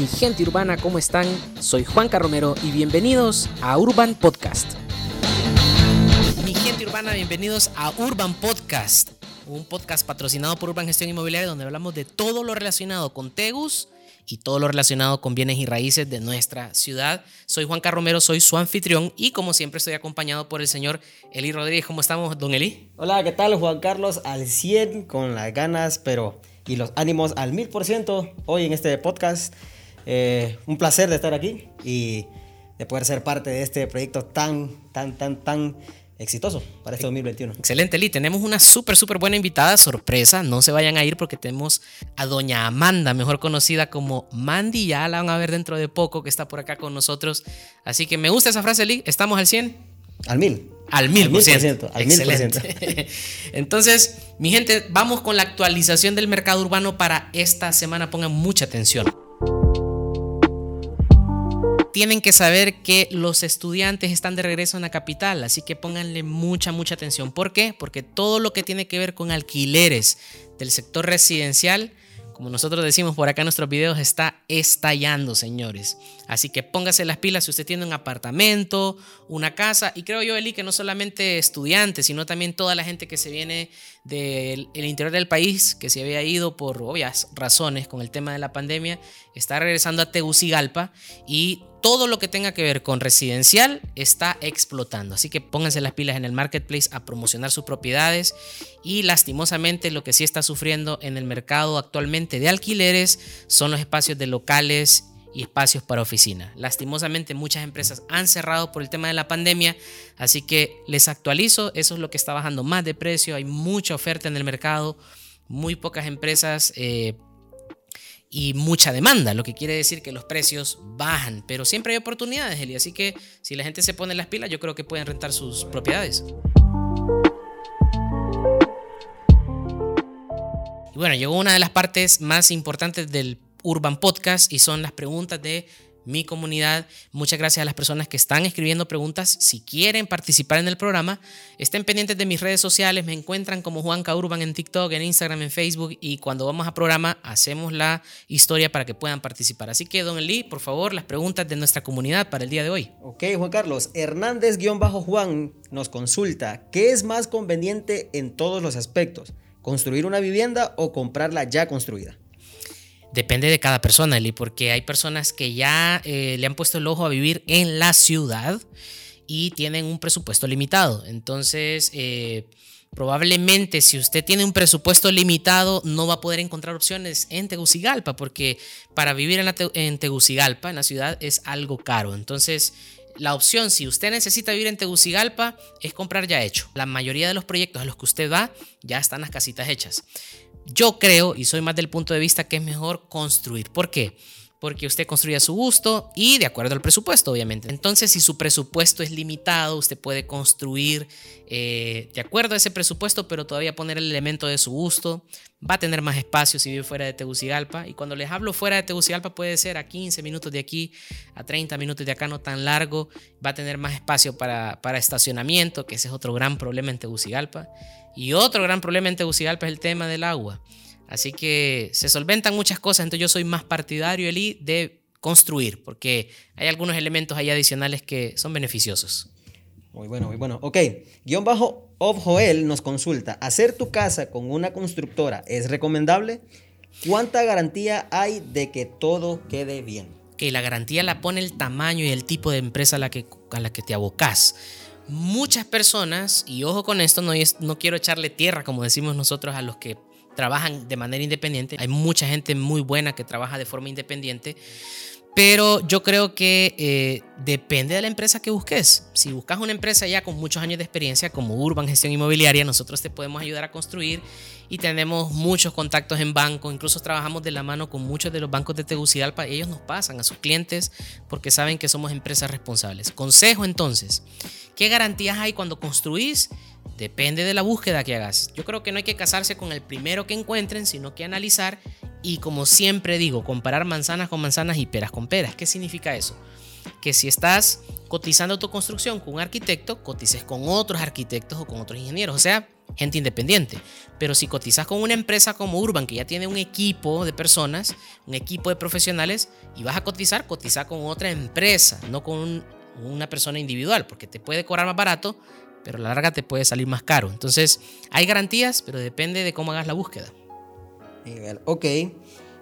mi gente urbana, ¿cómo están? Soy Juan Carromero y bienvenidos a Urban Podcast. Mi gente urbana, bienvenidos a Urban Podcast, un podcast patrocinado por Urban Gestión Inmobiliaria donde hablamos de todo lo relacionado con Tegus y todo lo relacionado con bienes y raíces de nuestra ciudad. Soy Juan Carromero, soy su anfitrión y como siempre estoy acompañado por el señor Eli Rodríguez. ¿Cómo estamos, don Eli? Hola, ¿qué tal Juan Carlos? Al 100 con las ganas, pero y los ánimos al 1000% hoy en este podcast. Eh, un placer de estar aquí y de poder ser parte de este proyecto tan, tan, tan, tan exitoso para este 2021. Excelente, Lee. Tenemos una súper, súper buena invitada, sorpresa. No se vayan a ir porque tenemos a doña Amanda, mejor conocida como Mandy. Ya la van a ver dentro de poco, que está por acá con nosotros. Así que me gusta esa frase, Lee. ¿Estamos al 100? Al 1000. Al mil por ciento. Al mil por ciento. Entonces, mi gente, vamos con la actualización del mercado urbano para esta semana. Pongan mucha atención tienen que saber que los estudiantes están de regreso en la capital, así que pónganle mucha, mucha atención. ¿Por qué? Porque todo lo que tiene que ver con alquileres del sector residencial, como nosotros decimos por acá en nuestros videos, está estallando, señores. Así que póngase las pilas si usted tiene un apartamento, una casa, y creo yo, Eli, que no solamente estudiantes, sino también toda la gente que se viene del interior del país, que se había ido por obvias razones con el tema de la pandemia, está regresando a Tegucigalpa y todo lo que tenga que ver con residencial está explotando. Así que pónganse las pilas en el marketplace a promocionar sus propiedades y lastimosamente lo que sí está sufriendo en el mercado actualmente de alquileres son los espacios de locales y espacios para oficina. Lastimosamente muchas empresas han cerrado por el tema de la pandemia, así que les actualizo, eso es lo que está bajando más de precio, hay mucha oferta en el mercado, muy pocas empresas eh, y mucha demanda, lo que quiere decir que los precios bajan, pero siempre hay oportunidades, Eli, así que si la gente se pone las pilas, yo creo que pueden rentar sus propiedades. Y bueno, llegó una de las partes más importantes del Urban Podcast y son las preguntas de mi comunidad. Muchas gracias a las personas que están escribiendo preguntas. Si quieren participar en el programa, estén pendientes de mis redes sociales. Me encuentran como Juanca Urban en TikTok, en Instagram, en Facebook. Y cuando vamos a programa, hacemos la historia para que puedan participar. Así que, don Eli, por favor, las preguntas de nuestra comunidad para el día de hoy. Ok, Juan Carlos. Hernández-Juan nos consulta: ¿qué es más conveniente en todos los aspectos? ¿Construir una vivienda o comprarla ya construida? Depende de cada persona, Eli, porque hay personas que ya eh, le han puesto el ojo a vivir en la ciudad y tienen un presupuesto limitado. Entonces, eh, probablemente si usted tiene un presupuesto limitado, no va a poder encontrar opciones en Tegucigalpa, porque para vivir en, en Tegucigalpa, en la ciudad, es algo caro. Entonces, la opción, si usted necesita vivir en Tegucigalpa, es comprar ya hecho. La mayoría de los proyectos a los que usted va ya están las casitas hechas. Yo creo, y soy más del punto de vista, que es mejor construir. ¿Por qué? Porque usted construye a su gusto y de acuerdo al presupuesto, obviamente. Entonces, si su presupuesto es limitado, usted puede construir eh, de acuerdo a ese presupuesto, pero todavía poner el elemento de su gusto. Va a tener más espacio si vive fuera de Tegucigalpa. Y cuando les hablo fuera de Tegucigalpa, puede ser a 15 minutos de aquí, a 30 minutos de acá, no tan largo. Va a tener más espacio para, para estacionamiento, que ese es otro gran problema en Tegucigalpa. Y otro gran problema en Tegucigalpa es el tema del agua. Así que se solventan muchas cosas, entonces yo soy más partidario, Eli, de construir, porque hay algunos elementos ahí adicionales que son beneficiosos. Muy bueno, muy bueno. Ok, guion bajo of Joel nos consulta, ¿hacer tu casa con una constructora es recomendable? ¿Cuánta garantía hay de que todo quede bien? Que la garantía la pone el tamaño y el tipo de empresa a la que, a la que te abocas muchas personas, y ojo con esto, no, no quiero echarle tierra, como decimos nosotros, a los que trabajan de manera independiente. Hay mucha gente muy buena que trabaja de forma independiente. Pero yo creo que eh, depende de la empresa que busques. Si buscas una empresa ya con muchos años de experiencia, como Urban Gestión Inmobiliaria, nosotros te podemos ayudar a construir y tenemos muchos contactos en banco. Incluso trabajamos de la mano con muchos de los bancos de Tegucigalpa. Ellos nos pasan a sus clientes porque saben que somos empresas responsables. Consejo entonces, ¿qué garantías hay cuando construís? Depende de la búsqueda que hagas. Yo creo que no hay que casarse con el primero que encuentren, sino que analizar y como siempre digo, comparar manzanas con manzanas y peras con peras. ¿Qué significa eso? Que si estás cotizando tu construcción con un arquitecto, cotices con otros arquitectos o con otros ingenieros. O sea, gente independiente. Pero si cotizas con una empresa como Urban, que ya tiene un equipo de personas, un equipo de profesionales, y vas a cotizar, cotiza con otra empresa, no con una persona individual, porque te puede cobrar más barato, pero a la larga te puede salir más caro. Entonces, hay garantías, pero depende de cómo hagas la búsqueda. Ok.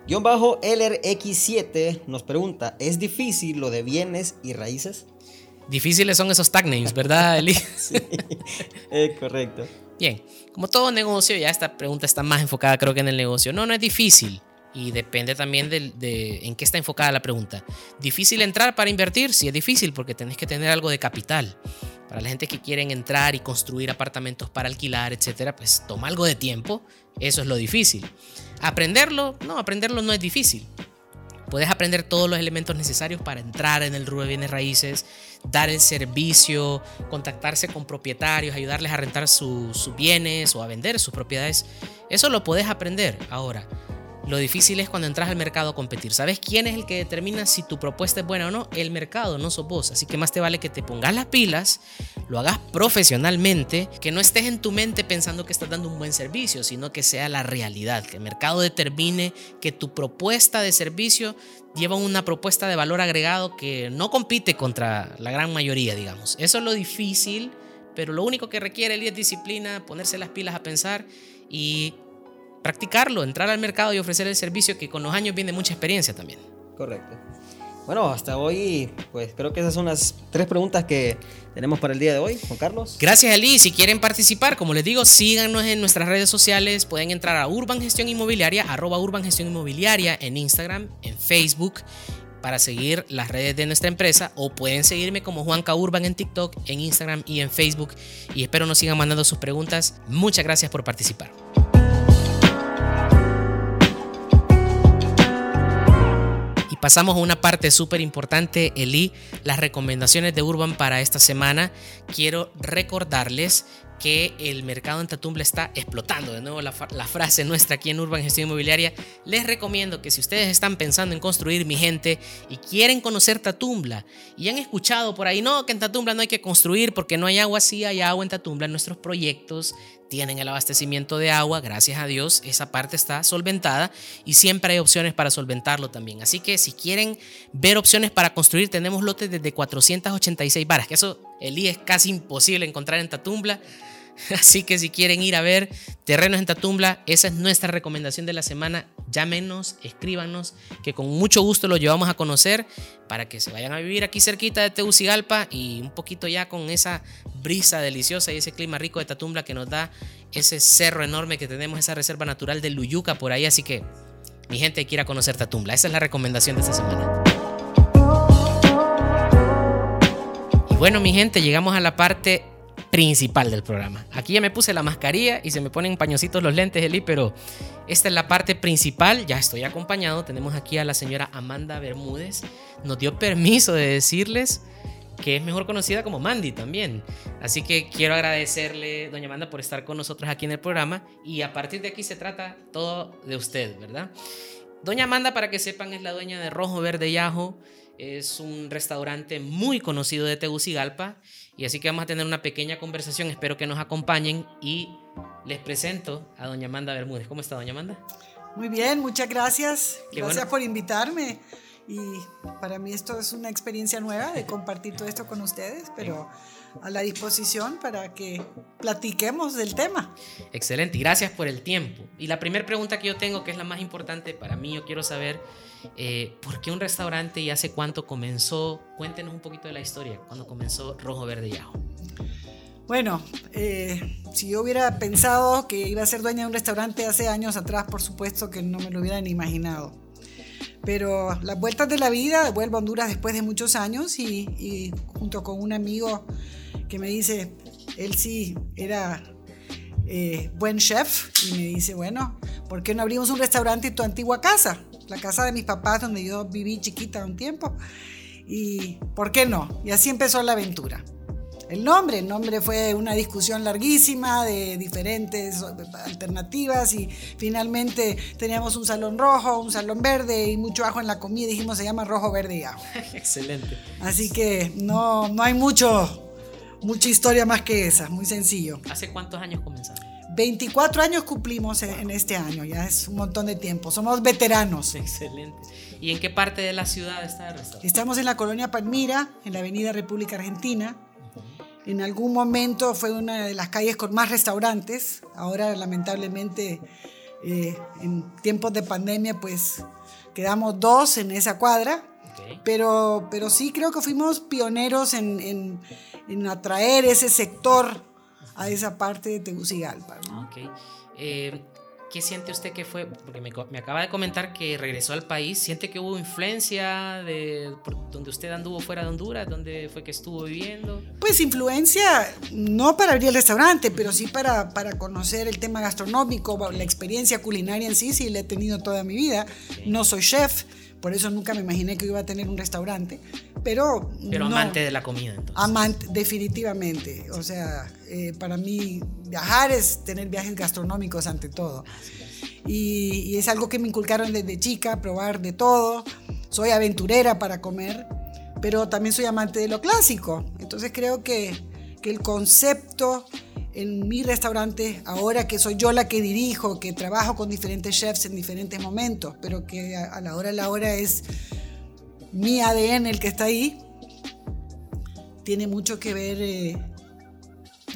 Guión bajo LRX7 nos pregunta, ¿es difícil lo de bienes y raíces? Difíciles son esos tag names, ¿verdad, Eli? sí, es correcto. Bien, como todo negocio, ya esta pregunta está más enfocada creo que en el negocio. No, no es difícil. Y depende también de, de, en qué está enfocada la pregunta. ¿Difícil entrar para invertir? Sí, es difícil porque tenés que tener algo de capital. Para la gente que quieren entrar y construir apartamentos para alquilar, etcétera, pues toma algo de tiempo. Eso es lo difícil. ¿Aprenderlo? No, aprenderlo no es difícil. Puedes aprender todos los elementos necesarios para entrar en el rubro de bienes raíces, dar el servicio, contactarse con propietarios, ayudarles a rentar sus bienes o a vender sus propiedades. Eso lo puedes aprender. Ahora, lo difícil es cuando entras al mercado a competir. ¿Sabes quién es el que determina si tu propuesta es buena o no? El mercado, no sos vos. Así que más te vale que te pongas las pilas, lo hagas profesionalmente, que no estés en tu mente pensando que estás dando un buen servicio, sino que sea la realidad, que el mercado determine que tu propuesta de servicio lleva una propuesta de valor agregado que no compite contra la gran mayoría, digamos. Eso es lo difícil, pero lo único que requiere es disciplina, ponerse las pilas a pensar y practicarlo, entrar al mercado y ofrecer el servicio que con los años viene mucha experiencia también. Correcto. Bueno, hasta hoy, pues creo que esas son las tres preguntas que tenemos para el día de hoy, Juan Carlos. Gracias, Eli. Si quieren participar, como les digo, síganos en nuestras redes sociales. Pueden entrar a Urban Gestión Inmobiliaria, arroba Urban Gestión Inmobiliaria en Instagram, en Facebook, para seguir las redes de nuestra empresa. O pueden seguirme como Juanca Urban en TikTok, en Instagram y en Facebook. Y espero nos sigan mandando sus preguntas. Muchas gracias por participar. Pasamos a una parte súper importante, Eli, las recomendaciones de Urban para esta semana. Quiero recordarles que el mercado en Tatumbla está explotando. De nuevo, la, la, frase nuestra aquí en Urban Gestión Inmobiliaria. Les recomiendo que si ustedes están pensando en construir, mi gente, y quieren conocer Tatumbla, y han escuchado por ahí, no, que en Tatumbla no hay que construir porque no hay agua, sí hay agua en Tatumbla. Nuestros proyectos tienen el abastecimiento de agua, gracias a Dios, esa parte está solventada y siempre hay opciones para solventarlo también. Así que si quieren ver opciones para construir, tenemos lotes desde 486 varas, que eso el I es casi imposible encontrar en Tatumbla. Así que si quieren ir a ver terrenos en Tatumbla, esa es nuestra recomendación de la semana. Llámenos, escríbanos, que con mucho gusto los llevamos a conocer para que se vayan a vivir aquí cerquita de Tegucigalpa y un poquito ya con esa brisa deliciosa y ese clima rico de Tatumbla que nos da ese cerro enorme que tenemos, esa reserva natural de Luyuca por ahí. Así que mi gente quiera conocer Tatumbla. Esa es la recomendación de esta semana. Y bueno, mi gente, llegamos a la parte principal del programa. Aquí ya me puse la mascarilla y se me ponen pañositos los lentes, Eli, pero esta es la parte principal. Ya estoy acompañado. Tenemos aquí a la señora Amanda Bermúdez. Nos dio permiso de decirles que es mejor conocida como Mandy también. Así que quiero agradecerle, doña Amanda, por estar con nosotros aquí en el programa. Y a partir de aquí se trata todo de usted, ¿verdad? Doña Amanda, para que sepan, es la dueña de Rojo Verde y Ajo. Es un restaurante muy conocido de Tegucigalpa y así que vamos a tener una pequeña conversación, espero que nos acompañen y les presento a doña Amanda Bermúdez. ¿Cómo está doña Amanda? Muy bien, muchas gracias. gracias por invitarme. Y para mí esto es una experiencia nueva de compartir todo esto con ustedes, pero a la disposición para que platiquemos del tema. Excelente, y gracias por el tiempo. Y la primera pregunta que yo tengo, que es la más importante para mí, yo quiero saber eh, ¿Por qué un restaurante y hace cuánto comenzó? Cuéntenos un poquito de la historia, cuando comenzó Rojo Verde y Ajo. Bueno, eh, si yo hubiera pensado que iba a ser dueña de un restaurante hace años atrás, por supuesto que no me lo hubiera ni imaginado. Pero las vueltas de la vida, vuelvo a Honduras después de muchos años y, junto con un amigo que me dice, él sí era eh, buen chef y me dice, bueno, ¿por qué no abrimos un restaurante en tu antigua casa? La casa de mis papás donde yo viví chiquita un tiempo. Y ¿por qué no? Y así empezó la aventura. El nombre, el nombre fue una discusión larguísima de diferentes alternativas y finalmente teníamos un salón rojo, un salón verde y mucho ajo en la comida. Dijimos se llama rojo, verde y ajo. Excelente. Así que no, no hay mucho, mucha historia más que esa, muy sencillo. ¿Hace cuántos años comenzaron? 24 años cumplimos en este año, ya es un montón de tiempo. Somos veteranos. Excelente. ¿Y en qué parte de la ciudad está el restaurante? Estamos en la colonia Palmira, en la avenida República Argentina. En algún momento fue una de las calles con más restaurantes. Ahora, lamentablemente, eh, en tiempos de pandemia, pues quedamos dos en esa cuadra. Pero, pero sí creo que fuimos pioneros en, en, atraer ese sector a esa parte de Tegucigalpa. Okay. Eh, ¿Qué siente usted que fue? Porque me, acaba de comentar que regresó al país. ¿Siente que hubo influencia de donde usted anduvo fuera de Honduras? ¿Dónde fue que estuvo viviendo? Pues influencia, no para abrir el restaurante, pero sí para, para conocer el tema gastronómico, la experiencia culinaria en sí, sí la he tenido toda mi vida. No soy chef, por eso nunca me imaginé que iba a tener un restaurante. Pero. Pero amante de la comida, entonces. Amante, definitivamente. O sea, eh, para mí, viajar es tener viajes gastronómicos ante todo. Y, y, es algo que me inculcaron desde chica, probar de todo. Soy aventurera para comer, pero también soy amante de lo clásico. Entonces creo que, que el concepto en mi restaurante, ahora que soy yo la que dirijo, que trabajo con diferentes chefs en diferentes momentos, pero que a, la hora de la hora es mi ADN el que está ahí, tiene mucho que ver eh,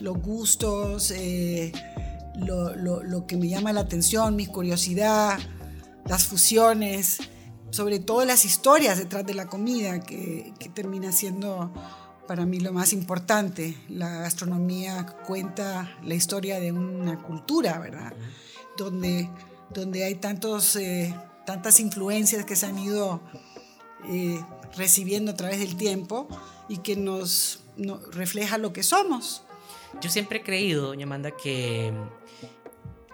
los gustos, eh, lo, que me llama la atención, mi curiosidad, las fusiones, sobre todo las historias detrás de la comida, que, que termina siendo para mí lo más importante. La gastronomía cuenta la historia de una cultura, ¿verdad? Donde, donde hay tantos, eh, tantas influencias que se han ido eh, recibiendo a través del tiempo y que nos, refleja lo que somos. Yo siempre he creído, doña Amanda, que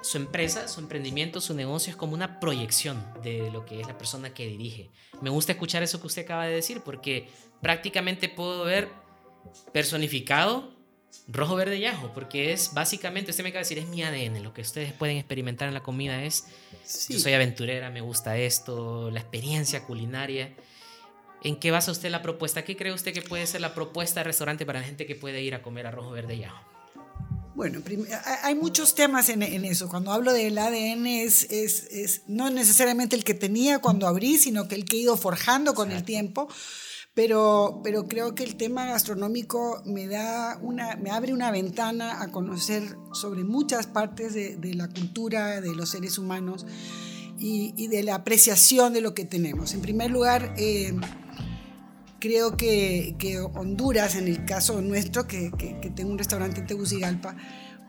su empresa, su emprendimiento, su negocio es como una proyección de lo que es la persona que dirige. Me gusta escuchar eso que usted acaba de decir porque prácticamente puedo ver personificado rojo, verde y ajo, porque es básicamente, usted me acaba de decir, es mi ADN, lo que ustedes pueden experimentar en la comida es, yo soy aventurera, me gusta esto, la experiencia culinaria. ¿En qué basa usted la propuesta? ¿Qué cree usted que puede ser la propuesta de restaurante para la gente que puede ir a comer a rojo, verde y ajo? Bueno, hay muchos temas en, eso. Cuando hablo del ADN es, es, no necesariamente el que tenía cuando abrí, sino que el que he ido forjando con el tiempo pero, pero creo que el tema gastronómico me, da una, me abre una ventana a conocer sobre muchas partes de, la cultura, de los seres humanos y, y, de la apreciación de lo que tenemos. En primer lugar, eh, creo que, que, Honduras, en el caso nuestro, que, que, que tengo un restaurante en Tegucigalpa,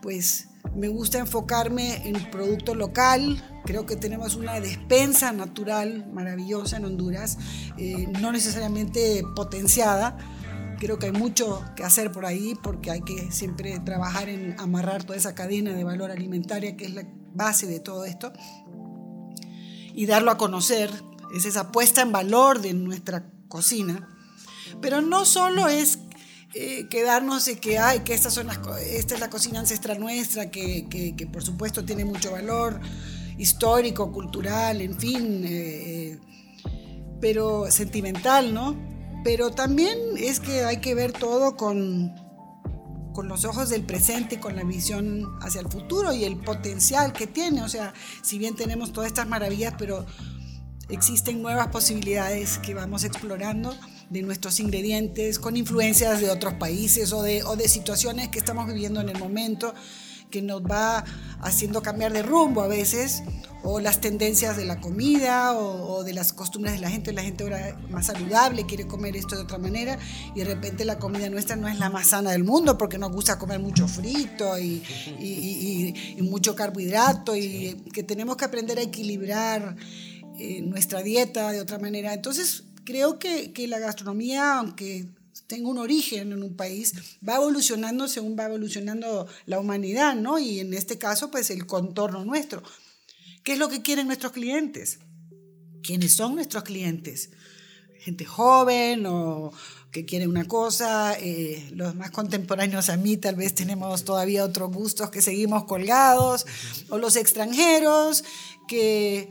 pues me gusta enfocarme en producto local. Creo que tenemos una despensa natural maravillosa en Honduras, eh, no necesariamente potenciada. Creo que hay mucho que hacer por ahí porque hay que siempre trabajar en amarrar toda esa cadena de valor alimentaria que es la base de todo esto y darlo a conocer. Es esa puesta en valor de nuestra cocina. Pero no solo es eh, quedarnos de que, hay que estas son las, esta es la cocina ancestral nuestra, que, que, por supuesto tiene mucho valor histórico, cultural, en fin, eh, pero sentimental, ¿no? Pero también es que hay que ver todo con, con los ojos del presente, con la visión hacia el futuro y el potencial que tiene. O sea, si bien tenemos todas estas maravillas, pero existen nuevas posibilidades que vamos explorando de nuestros ingredientes, con influencias de otros países o de, o de situaciones que estamos viviendo en el momento, que nos va haciendo cambiar de rumbo a veces, o las tendencias de la comida o, de las costumbres de la gente. La gente ahora más saludable, quiere comer esto de otra manera, y de repente la comida nuestra no es la más sana del mundo porque nos gusta comer mucho frito y, y, y mucho carbohidrato, y que tenemos que aprender a equilibrar eh, nuestra dieta de otra manera. Entonces, creo que, que la gastronomía, aunque tenga un origen en un país, va evolucionando según va evolucionando la humanidad, ¿no? Y en este caso, pues el contorno nuestro. ¿Qué es lo que quieren nuestros clientes? ¿Quiénes son nuestros clientes? Gente joven o que quiere una cosa, eh, los más contemporáneos a mí tal vez tenemos todavía otros gustos que seguimos colgados, o los extranjeros que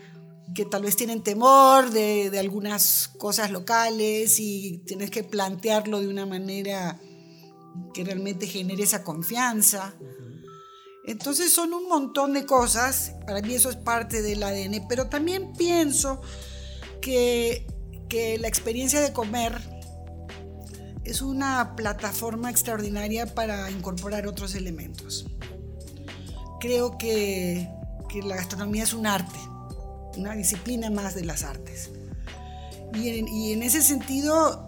que tal vez tienen temor de, de, algunas cosas locales y tienes que plantearlo de una manera que realmente genere esa confianza. Entonces son un montón de cosas, para mí eso es parte del ADN, pero también pienso que, que la experiencia de comer es una plataforma extraordinaria para incorporar otros elementos. Creo que, que la gastronomía es un arte, una disciplina más de las artes. Y en, y en ese sentido,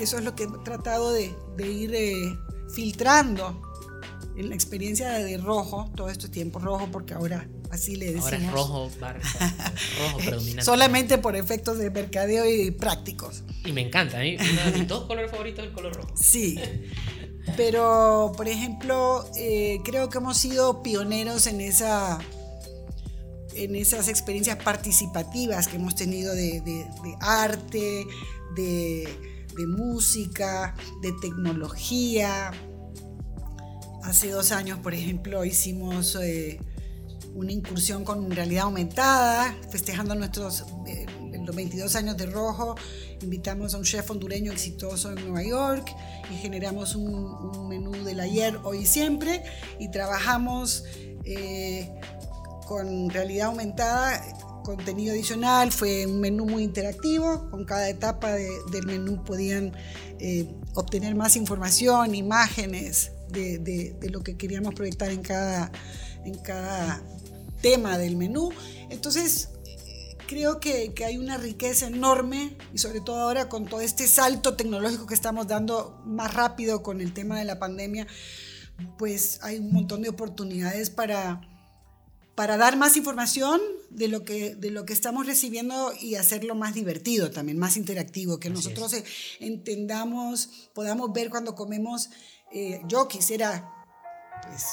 eso es lo que he tratado de, de ir eh, filtrando en la experiencia de rojo, todo este tiempo rojo, porque ahora así le decimos. Ahora es rojo, rojo predominante. Solamente por efectos de mercadeo y prácticos. Y me encanta, uno de mis dos colores favoritos es el color rojo. Sí. Pero, por ejemplo, eh, creo que hemos sido pioneros en esa en esas experiencias participativas que hemos tenido de, arte, de, de música, de tecnología, Hace dos años, por ejemplo, hicimos eh, una incursión con realidad aumentada, festejando nuestros eh, los 22 años de Rojo. Invitamos a un chef hondureño exitoso en Nueva York y generamos un, un menú del ayer, hoy y siempre. Y trabajamos eh, con realidad aumentada contenido adicional, fue un menú muy interactivo, con cada etapa de, del menú podían eh, obtener más información, imágenes de, de, de, lo que queríamos proyectar en cada, en cada tema del menú. Entonces, creo que, que, hay una riqueza enorme y sobre todo ahora con todo este salto tecnológico que estamos dando más rápido con el tema de la pandemia, pues hay un montón de oportunidades para para dar más información de lo que, de lo que estamos recibiendo y hacerlo más divertido también, más interactivo, que Así nosotros es. entendamos, podamos ver cuando comemos. Eh, yo quisiera, pues,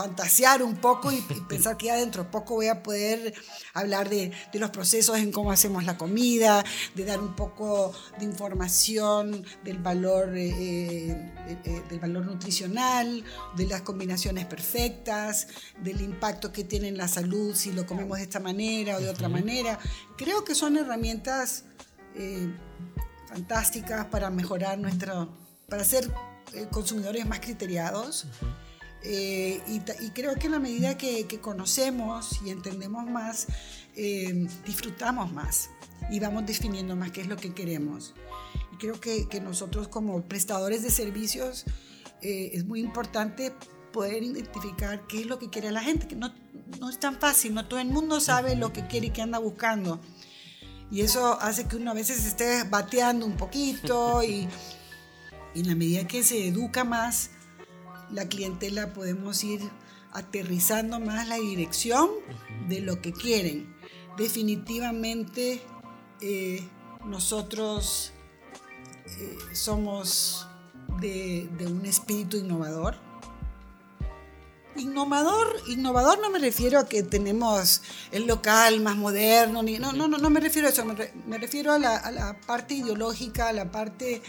fantasear un poco y, y, pensar que ya dentro de poco voy a poder hablar de, de, los procesos en cómo hacemos la comida, de dar un poco de información del valor, eh, eh, del valor nutricional, de las combinaciones perfectas, del impacto que tiene en la salud si lo comemos de esta manera o de otra manera. Creo que son herramientas eh, fantásticas para mejorar nuestro, para ser eh, consumidores más criteriados. Uh -huh eh, y, y, creo que en la medida que, que conocemos y entendemos más, eh, disfrutamos más y vamos definiendo más qué es lo que queremos. Y creo que, que nosotros como prestadores de servicios eh, es muy importante poder identificar qué es lo que quiere la gente, que no, no es tan fácil, no todo el mundo sabe lo que quiere y qué anda buscando. Y eso hace que uno a veces esté bateando un poquito y, y en la medida que se educa más, la clientela podemos ir aterrizando más la dirección de lo que quieren. Definitivamente eh, nosotros eh, somos de, de, un espíritu innovador. Innovador, innovador no me refiero a que tenemos el local más moderno, ni, no, no, no, no me refiero a eso, me, re, me refiero a la, a la parte ideológica, a la parte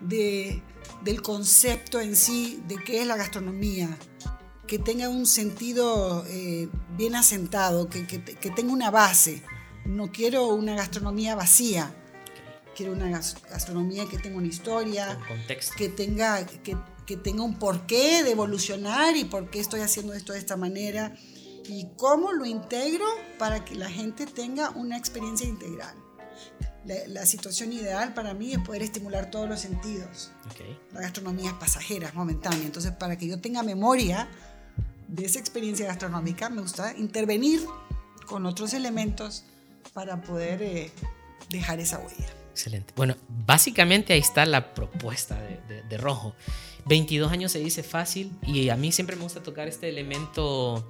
de, del concepto en sí de qué es la gastronomía, que tenga un sentido eh, bien asentado, que, que, que, tenga una base. No quiero una gastronomía vacía, quiero una gastronomía que tenga una historia, que tenga, que, que tenga un porqué de evolucionar y por qué estoy haciendo esto de esta manera y cómo lo integro para que la gente tenga una experiencia integral. La, la, situación ideal para mí es poder estimular todos los sentidos. Okay. La gastronomía es pasajera, es momentánea. Entonces, para que yo tenga memoria de esa experiencia gastronómica, me gusta intervenir con otros elementos para poder eh, dejar esa huella. Excelente. Bueno, básicamente ahí está la propuesta de, de, de, Rojo. 22 años se dice fácil y a mí siempre me gusta tocar este elemento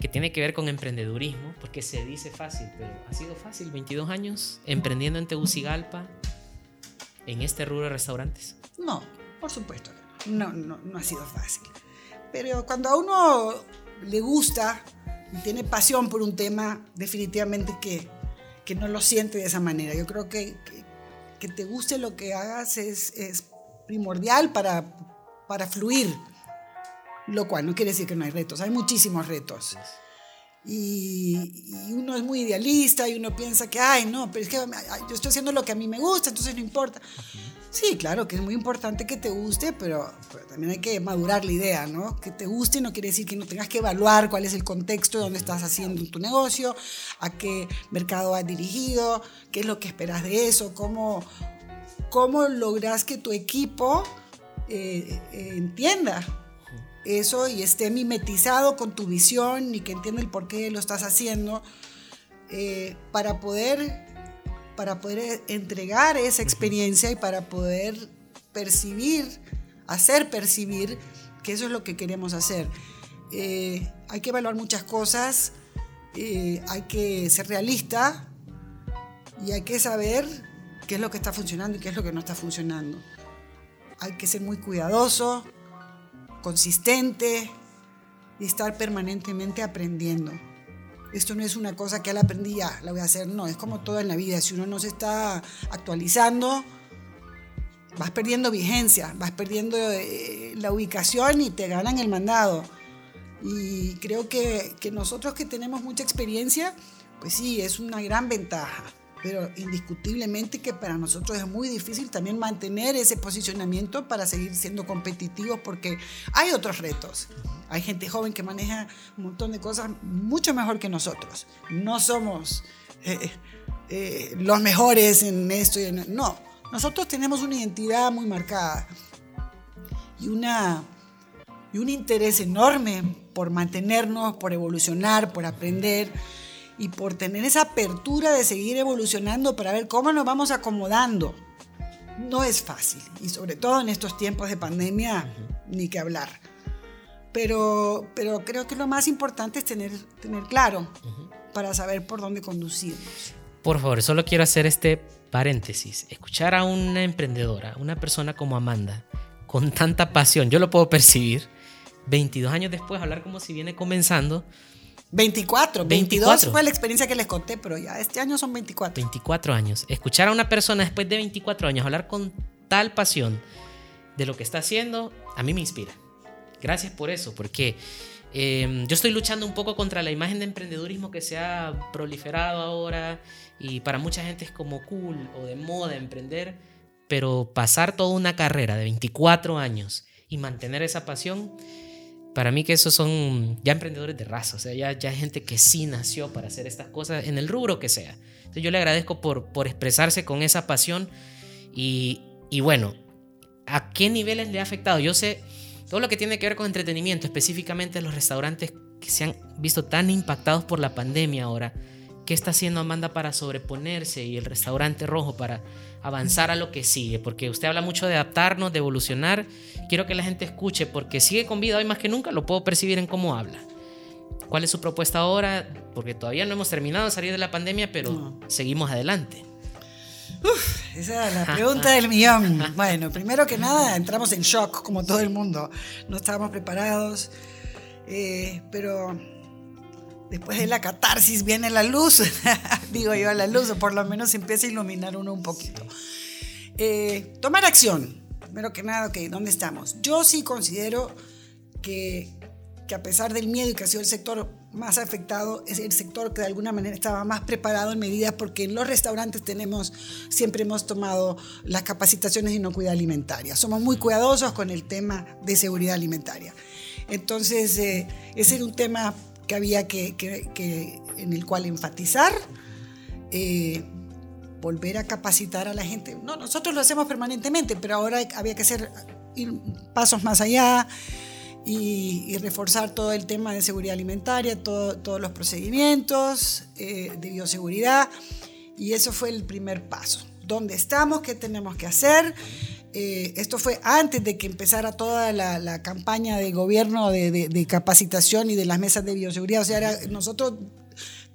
que tiene que ver con emprendedurismo, porque se dice fácil, pero ha sido fácil, 22 años emprendiendo en Tegucigalpa, en este rubro de restaurantes. No, por supuesto. No, no, no ha sido fácil. Pero cuando a uno le gusta y tiene pasión por un tema, definitivamente que, que no lo siente de esa manera. Yo creo que, que, que te guste lo que hagas es, es primordial para, para fluir lo cual no quiere decir que no hay retos, hay muchísimos retos. Y, y, uno es muy idealista y uno piensa que, ay, no, pero es que yo estoy haciendo lo que a mí me gusta, entonces no importa. Sí, claro, que es muy importante que te guste, pero, también hay que madurar la idea, ¿no? Que te guste no quiere decir que no tengas que evaluar cuál es el contexto de dónde estás haciendo tu negocio, a qué mercado has dirigido, qué es lo que esperas de eso, cómo, cómo logras que tu equipo eh, eh, entienda eso y esté mimetizado con tu visión y que entienda el por qué lo estás haciendo eh, para poder para poder entregar esa experiencia y para poder percibir, hacer percibir que eso es lo que queremos hacer. Eh, hay que evaluar muchas cosas, eh, hay que ser realista y hay que saber qué es lo que está funcionando y qué es lo que no está funcionando. Hay que ser muy cuidadoso, consistente y estar permanentemente aprendiendo. Esto no es una cosa que la aprendí ya, la voy a hacer. No, es como todo en la vida. Si uno no se está actualizando, vas perdiendo vigencia, vas perdiendo eh, la ubicación y te ganan el mandado. Y creo que, que nosotros que tenemos mucha experiencia, pues sí, es una gran ventaja pero indiscutiblemente que para nosotros es muy difícil también mantener ese posicionamiento para seguir siendo competitivos porque hay otros retos. Hay gente joven que maneja un montón de cosas mucho mejor que nosotros. No somos eh, eh, los mejores en esto. Y en... No, nosotros tenemos una identidad muy marcada y, una, y un interés enorme por mantenernos, por evolucionar, por aprender y por tener esa apertura de seguir evolucionando para ver cómo nos vamos acomodando. No es fácil y sobre todo en estos tiempos de pandemia, ni que hablar. Pero, pero creo que lo más importante es tener, tener claro para saber por dónde conducirnos. Por favor, solo quiero hacer este paréntesis. Escuchar a una emprendedora, una persona como Amanda, con tanta pasión, yo lo puedo percibir, 22 años después, hablar como si viene comenzando, 24, 22 fue la experiencia que les conté, pero ya este año son 24. 24 años. Escuchar a una persona después de 24 años hablar con tal pasión de lo que está haciendo, a mí me inspira. Gracias por eso, porque em, yo estoy luchando un poco contra la imagen de emprendedurismo que se ha proliferado ahora y para mucha gente es como cool o de moda emprender, pero pasar toda una carrera de 24 años y mantener esa pasión para mí que esos son ya emprendedores de raza, o sea, ya, ya gente que sí nació para hacer estas cosas en el rubro que sea. Entonces yo le agradezco por, por expresarse con esa pasión y, y bueno, ¿a qué niveles le ha afectado? Yo sé todo lo que tiene que ver con entretenimiento, específicamente los restaurantes que se han visto tan impactados por la pandemia ahora. ¿Qué está haciendo Amanda para sobreponerse y el restaurante rojo para avanzar a lo que sigue? Porque usted habla mucho de adaptarnos, de evolucionar. Quiero que la gente escuche porque sigue con vida hoy más que nunca, lo puedo percibir en cómo habla. ¿Cuál es su propuesta ahora? Porque todavía no hemos terminado de salir de la pandemia, pero seguimos adelante. Uf, esa es la pregunta del millón. Bueno, primero que nada, entramos en shock, como todo el mundo. No estábamos preparados, eh, pero después de la catarsis viene la luz, digo yo a la luz, o por lo menos empieza a iluminar uno un poquito. Eh, tomar acción, primero que nada, ok, ¿dónde estamos? Yo sí considero que, que a pesar del miedo y que ha sido el sector más afectado, es el sector que de alguna manera estaba más preparado en medidas porque en los restaurantes tenemos, siempre hemos tomado las capacitaciones de inocuidad alimentaria. Somos muy cuidadosos con el tema de seguridad alimentaria. Entonces, eh, ese era un tema que había que, en el cual enfatizar, eh, volver a capacitar a la gente. No, nosotros lo hacemos permanentemente, pero ahora había que hacer ir pasos más allá y, reforzar todo el tema de seguridad alimentaria, todos los procedimientos eh, de bioseguridad. Y eso fue el primer paso. ¿Dónde estamos? ¿Qué tenemos que hacer? Eh, esto fue antes de que empezara toda la, campaña de gobierno de, capacitación y de las mesas de bioseguridad. O sea, nosotros,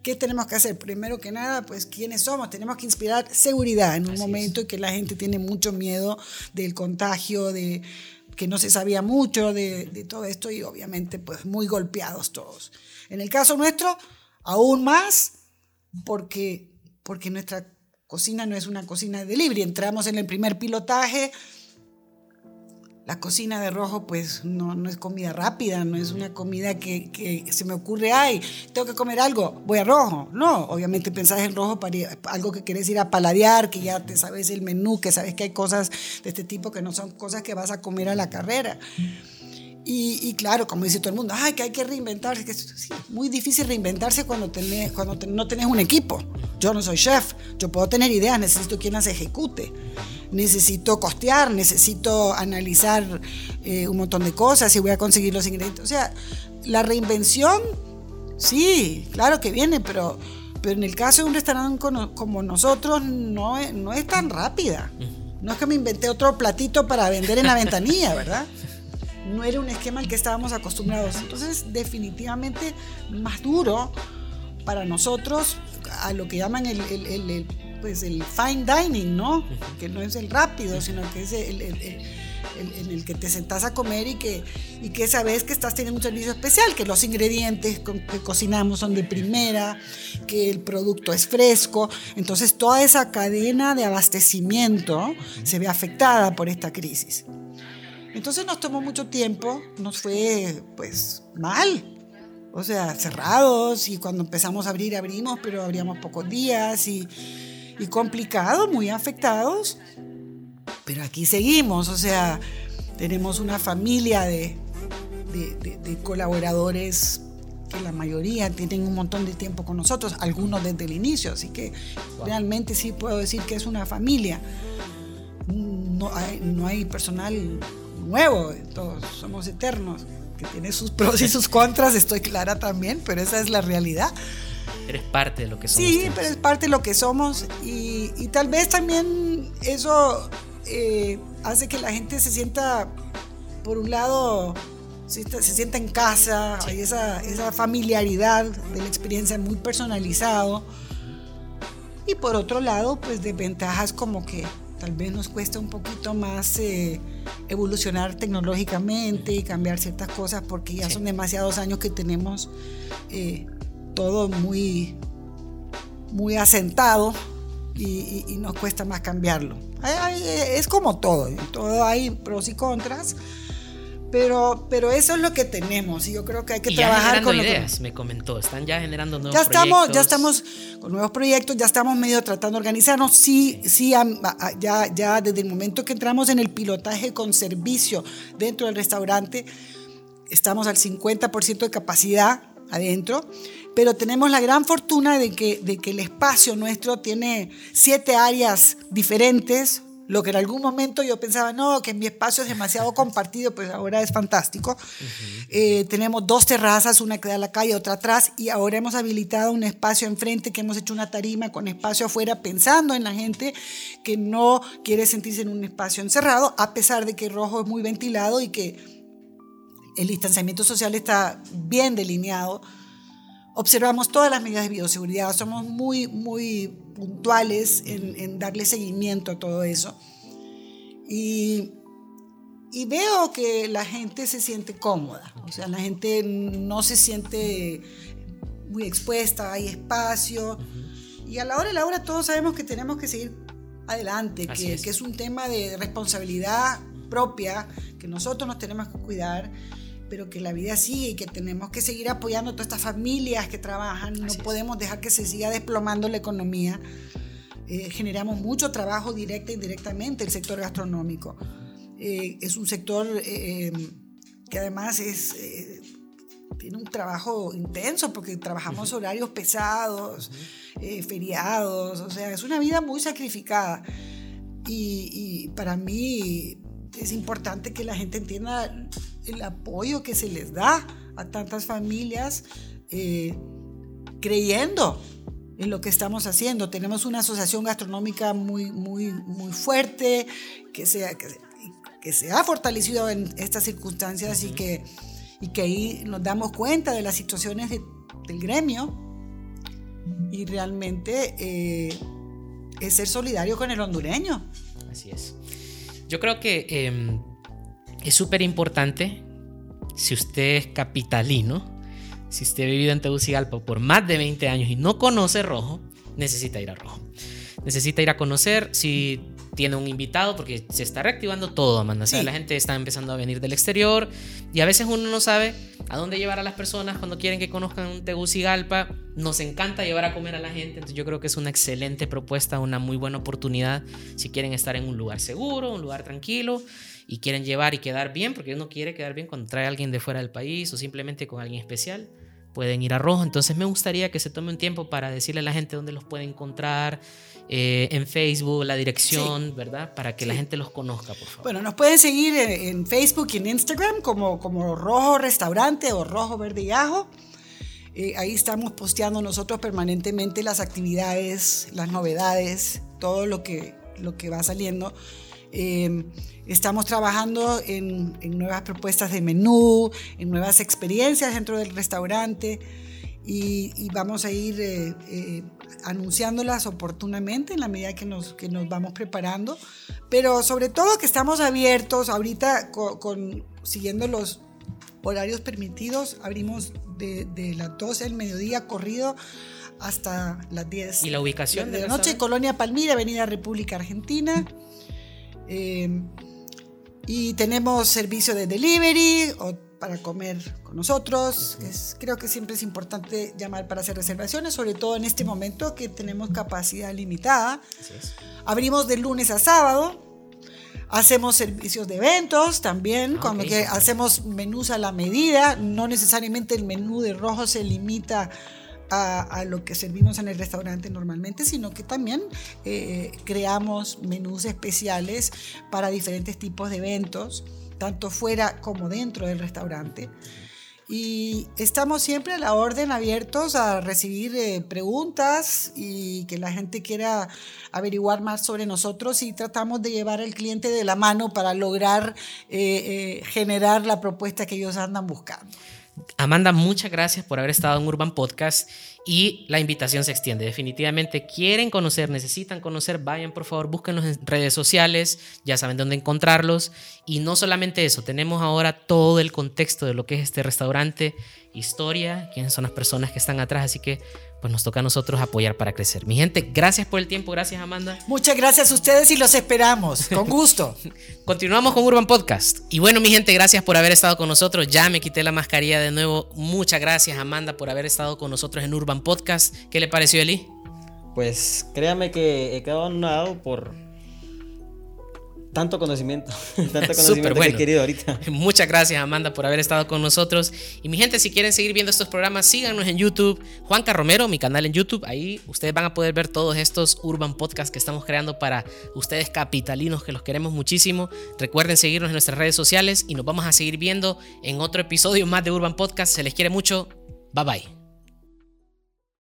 ¿qué tenemos que hacer? Primero que nada, pues, ¿quiénes somos? Tenemos que inspirar seguridad en un momento en que la gente tiene mucho miedo del contagio, de que no se sabía mucho de, de todo esto y obviamente, pues, muy golpeados todos. En el caso nuestro, aún más, porque, porque nuestra cocina no es una cocina de delivery. Entramos en el primer pilotaje, la cocina de rojo pues no, no es comida rápida, no es una comida que, que, se me ocurre, ay, tengo que comer algo, voy a rojo. No, obviamente pensás en rojo para algo que quieres ir a paladear, que ya te sabes el menú, que sabes que hay cosas de este tipo que no son cosas que vas a comer a la carrera. Y, claro, como dice todo el mundo, ay, que hay que reinventarse. Que es muy difícil reinventarse cuando, tenés, cuando no tenés un equipo. Yo no soy chef, yo puedo tener ideas, necesito quien las ejecute. Necesito costear, necesito analizar eh, un montón de cosas y voy a conseguir los ingredientes. O sea, la reinvención, sí, claro que viene, pero, pero en el caso de un restaurante como, nosotros no es, no es tan rápida. No es que me inventé otro platito para vender en la ventanilla, ¿verdad? no era un esquema al que estábamos acostumbrados. Entonces, definitivamente más duro para nosotros a lo que llaman el, el, pues el fine dining, ¿no? Que no es el rápido, sino que es el, en el que te sentás a comer y que, y que sabes que estás teniendo un servicio especial, que los ingredientes que cocinamos son de primera, que el producto es fresco. Entonces toda esa cadena de abastecimiento se ve afectada por esta crisis. Entonces nos tomó mucho tiempo, nos fue pues mal. O sea, cerrados y cuando empezamos a abrir, abrimos, pero abríamos pocos días y, y complicados, muy afectados. Pero aquí seguimos, o sea, tenemos una familia de, de, de, colaboradores que la mayoría tienen un montón de tiempo con nosotros, algunos desde el inicio, así que realmente sí puedo decir que es una familia. No hay, no hay personal nuevo, todos somos eternos, que tiene sus pros y sus contras, estoy clara también, pero esa es la realidad. Eres parte de lo que somos. Sí, pero es parte de lo que somos y, y tal vez también eso eh, hace que la gente se sienta, por un lado, se, se sienta en casa, hay esa, esa familiaridad de la experiencia muy personalizado. Y por otro lado, pues desventajas como que tal vez nos cuesta un poquito más eh, evolucionar tecnológicamente y cambiar ciertas cosas porque ya son demasiados años que tenemos eh, todo muy, muy asentado y, nos cuesta más cambiarlo. es como todo, todo hay pros y contras. Pero, pero eso es lo que tenemos y yo creo que hay que trabajar con ideas, me comentó, están ya generando nuevos ya estamos, proyectos. Ya estamos con nuevos proyectos, ya estamos medio tratando de organizarnos. Sí, sí, ya, ya desde el momento que entramos en el pilotaje con servicio dentro del restaurante, estamos al 50% de capacidad adentro, pero tenemos la gran fortuna de que, de que el espacio nuestro tiene siete áreas diferentes, lo que en algún momento yo pensaba, no, que mi espacio es demasiado compartido, pues ahora es fantástico. Eh, tenemos dos terrazas, una que da a la calle, otra atrás, y ahora hemos habilitado un espacio enfrente que hemos hecho una tarima con espacio afuera, pensando en la gente que no quiere sentirse en un espacio encerrado, a pesar de que Rojo es muy ventilado y que el distanciamiento social está bien delineado observamos todas las medidas de bioseguridad, somos muy, muy puntuales en, darle seguimiento a todo eso. Y, y, veo que la gente se siente cómoda, o sea, la gente no se siente muy expuesta, hay espacio. Y a la hora de la hora todos sabemos que tenemos que seguir adelante, que es. que es un tema de responsabilidad propia, que nosotros nos tenemos que cuidar pero que la vida sigue y que tenemos que seguir apoyando a todas estas familias que trabajan. no podemos dejar que se siga desplomando la economía. Eh, generamos mucho trabajo directa e indirectamente el sector gastronómico. Eh, es un sector eh, que además es, tiene un trabajo intenso porque trabajamos horarios pesados, feriados, o sea, es una vida muy sacrificada. Y, y para mí es importante que la gente entienda el apoyo que se les da a tantas familias eh, creyendo en lo que estamos haciendo. Tenemos una asociación gastronómica muy, muy, muy fuerte que se, que, se ha fortalecido en estas circunstancias y, que, y que ahí nos damos cuenta de las situaciones del gremio y realmente eh, es ser solidario con el hondureño. Así es. Yo creo que em, es súper importante si usted es capitalino, si usted ha vivido en Tegucigalpa por más de 20 años y no conoce Rojo, necesita ir a Rojo. necesita ir a conocer, si tiene un invitado, porque se está reactivando todo, Amanda. O sea, Sí. la gente está empezando a venir del exterior y a veces uno no sabe a dónde llevar a las personas cuando quieren que conozcan Tegucigalpa. Nos encanta llevar a comer a la gente, entonces yo creo que es una excelente propuesta, una muy buena oportunidad si quieren estar en un lugar seguro, un lugar tranquilo y quieren llevar y quedar bien, porque uno quiere quedar bien cuando trae a alguien de fuera del país o simplemente con alguien especial. Pueden ir a Rojo, entonces me gustaría que se tome un tiempo para decirle a la gente dónde los puede encontrar eh, en Facebook, la dirección, ¿verdad? Para que la gente los conozca, por favor. Bueno, nos pueden seguir en, en Facebook y en Instagram como, como Rojo Restaurante o Rojo Verde y Ajo. Eh, ahí estamos posteando nosotros permanentemente las actividades, las novedades, todo lo que, lo que va saliendo. Eh, estamos trabajando en, en nuevas propuestas de menú, en nuevas experiencias dentro del restaurante y, y vamos a ir eh, eh, anunciándolas oportunamente en la medida que nos, que nos vamos preparando, pero sobre todo que estamos abiertos ahorita con, con- siguiendo los horarios permitidos, abrimos de, de las 12 del mediodía corrido hasta las 10 ¿Y la ubicación de del la noche? Colonia Palmira, Avenida República Argentina. Eh, y tenemos servicio de delivery o para comer con nosotros. Es, creo que siempre es importante llamar para hacer reservaciones, sobre todo en este momento que tenemos capacidad limitada. Abrimos de lunes a sábado. Hacemos servicios de eventos también, Ah, cuando que hacemos menús a la medida. No necesariamente el menú de rojo se limita a, a lo que servimos en el restaurante normalmente, sino que también eh, creamos menús especiales para diferentes tipos de eventos, tanto fuera como dentro del restaurante. Y estamos siempre a la orden, abiertos a recibir eh, preguntas y que la gente quiera averiguar más sobre nosotros y tratamos de llevar al cliente de la mano para lograr eh, eh, generar la propuesta que ellos andan buscando. Amanda, muchas gracias por haber estado en Urban Podcast y la invitación se extiende. Definitivamente quieren conocer, necesitan conocer, vayan por favor, búsquenos en redes sociales, ya saben dónde encontrarlos. Y no solamente eso, tenemos ahora todo el contexto de lo que es este restaurante, historia, quiénes son las personas que están atrás, así que pues nos toca a nosotros apoyar para crecer. Mi gente, gracias por el tiempo, gracias Amanda. Muchas gracias a ustedes y los esperamos. Con gusto. Continuamos con Urban Podcast. Y bueno, mi gente, gracias por haber estado con nosotros. Ya me quité la mascarilla de nuevo. Muchas gracias, Amanda, por haber estado con nosotros en Urban Podcast. ¿Qué le pareció, Eli? Pues créame que he quedado anonadado por tanto conocimiento, tanto conocimiento que bueno. he querido ahorita. Muchas gracias, Amanda, por haber estado con nosotros. Y mi gente, si quieren seguir viendo estos programas, síganos en YouTube. Juanca Romero, mi canal en YouTube. Ahí ustedes van a poder ver todos estos Urban Podcasts que estamos creando para ustedes capitalinos que los queremos muchísimo. Recuerden seguirnos en nuestras redes sociales y nos vamos a seguir viendo en otro episodio más de Urban Podcast. Se les quiere mucho. Bye bye.